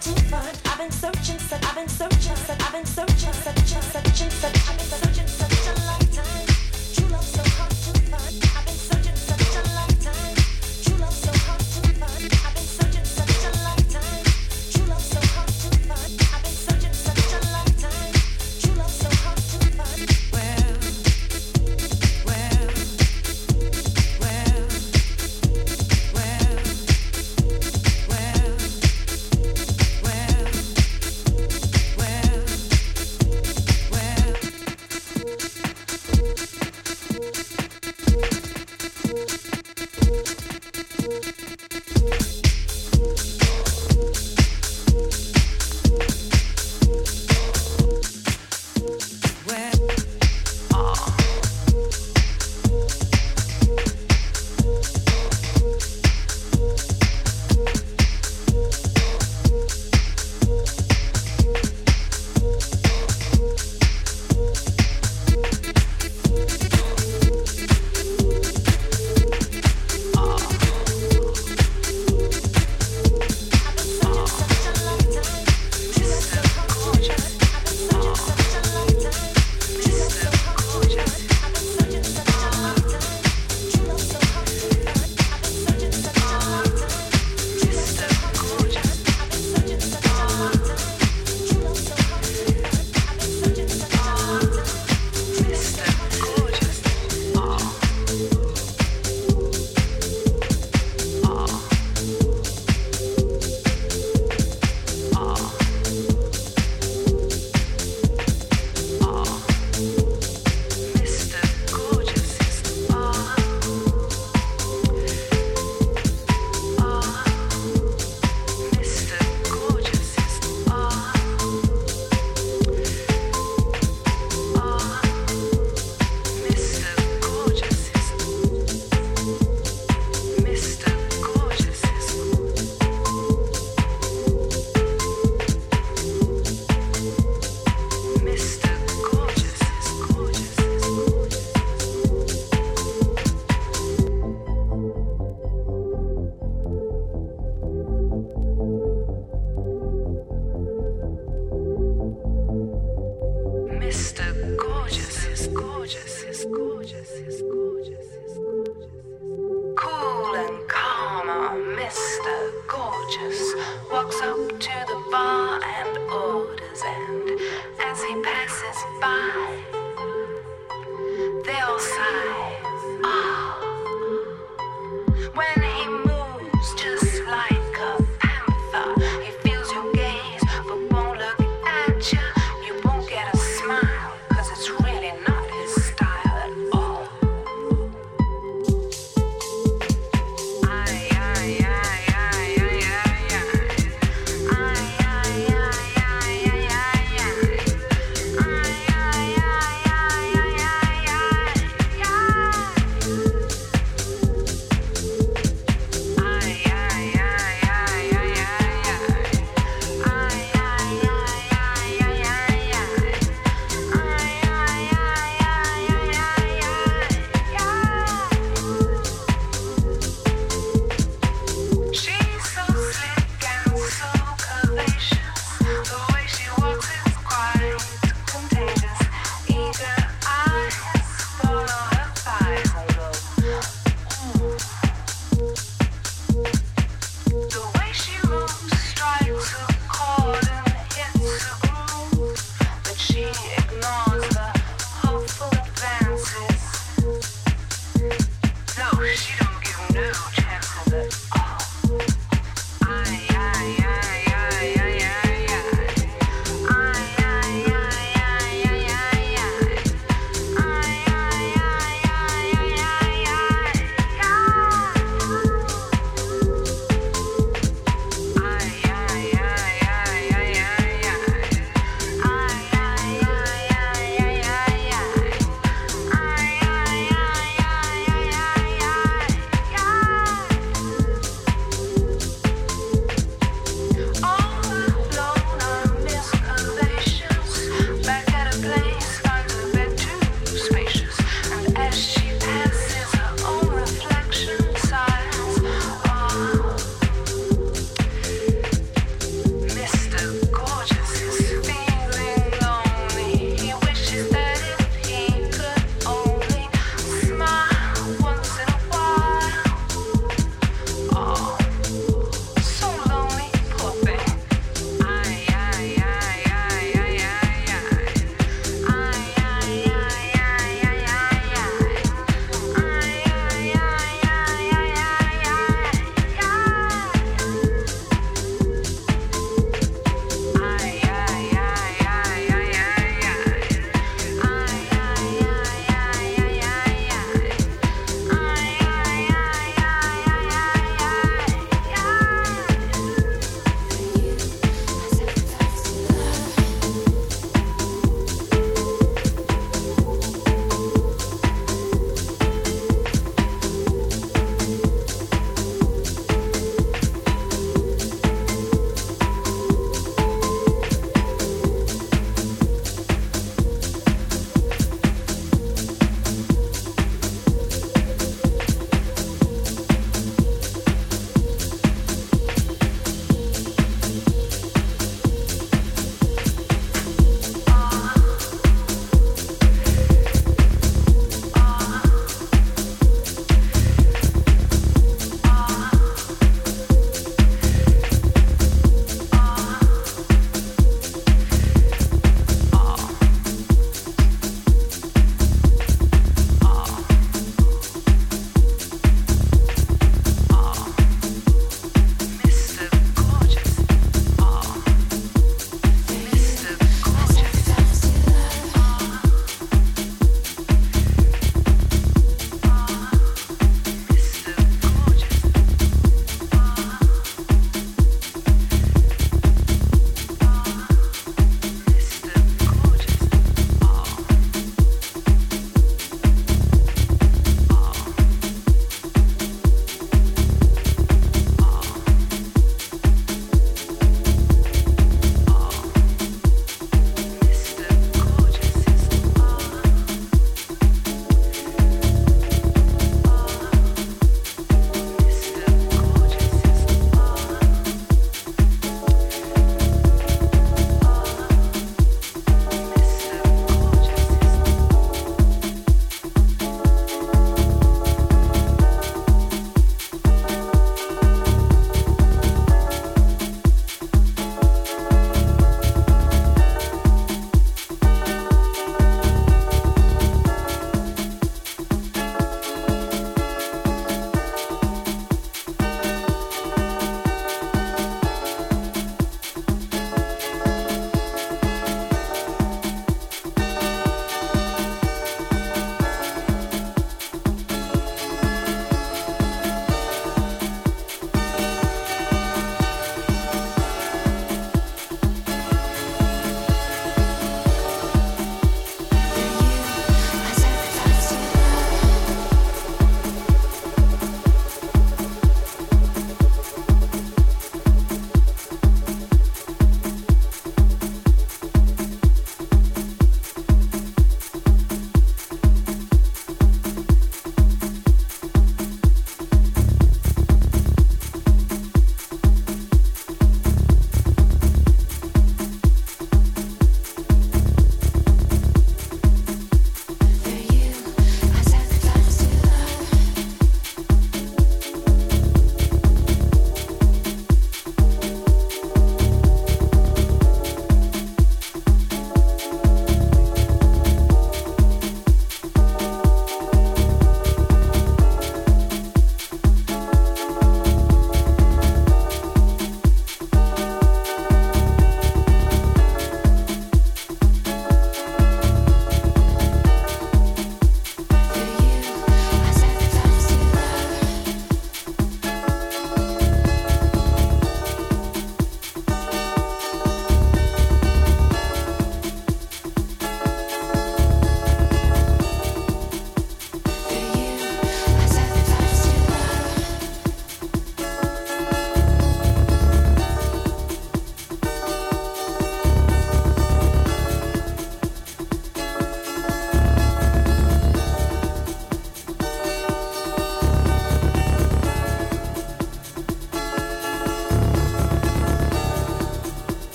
to find. I've been searching, said I've been searching, said I've been searching, searching, searching, said I've searching.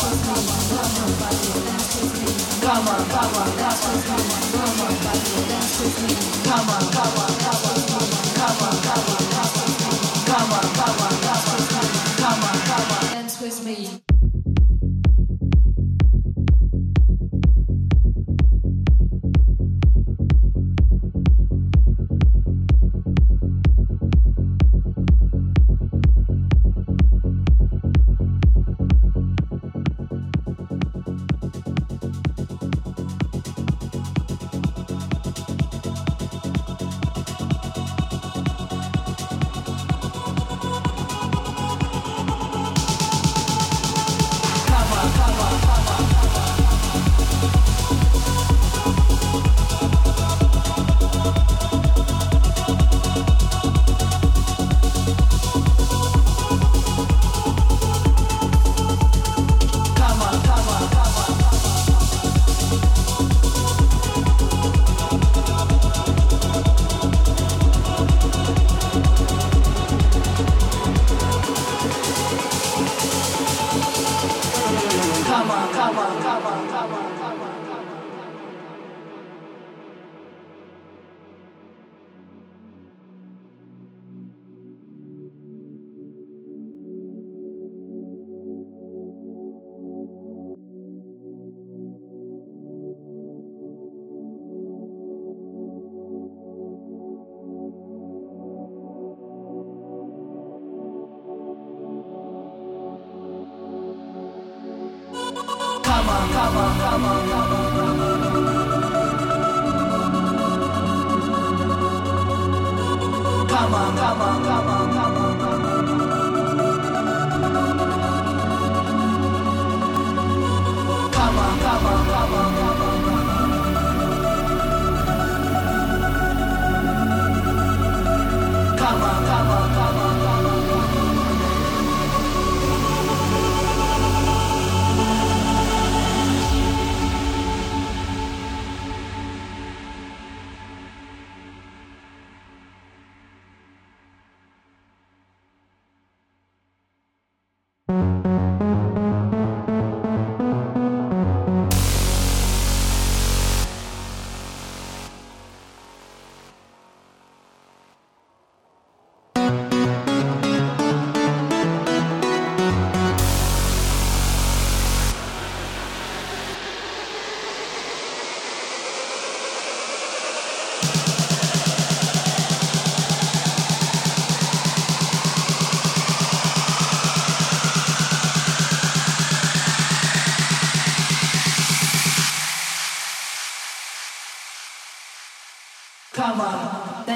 Come on, come on, dance with me. Come on, come on. Come on, come on, dance with me. Come on, come on, dance with.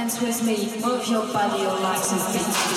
dance with me, move your body, your legs and feet.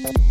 Música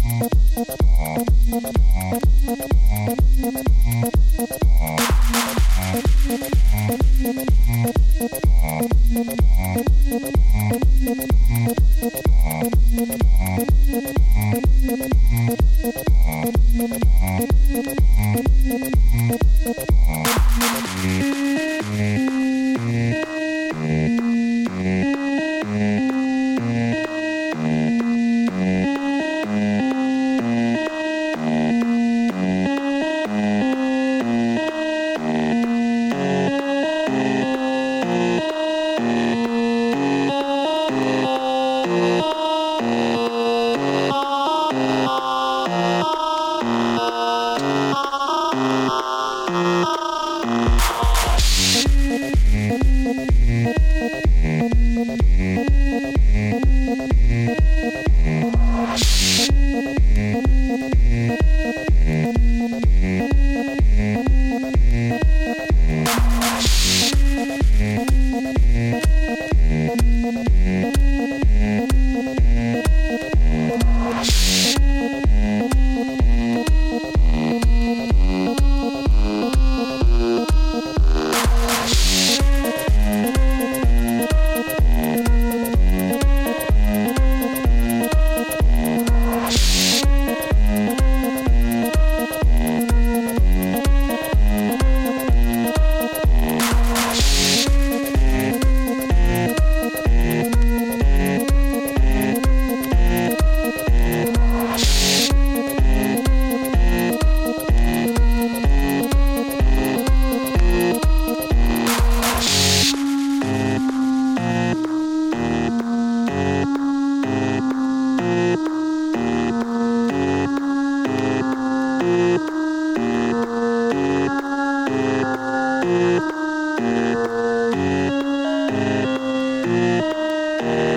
Thank you.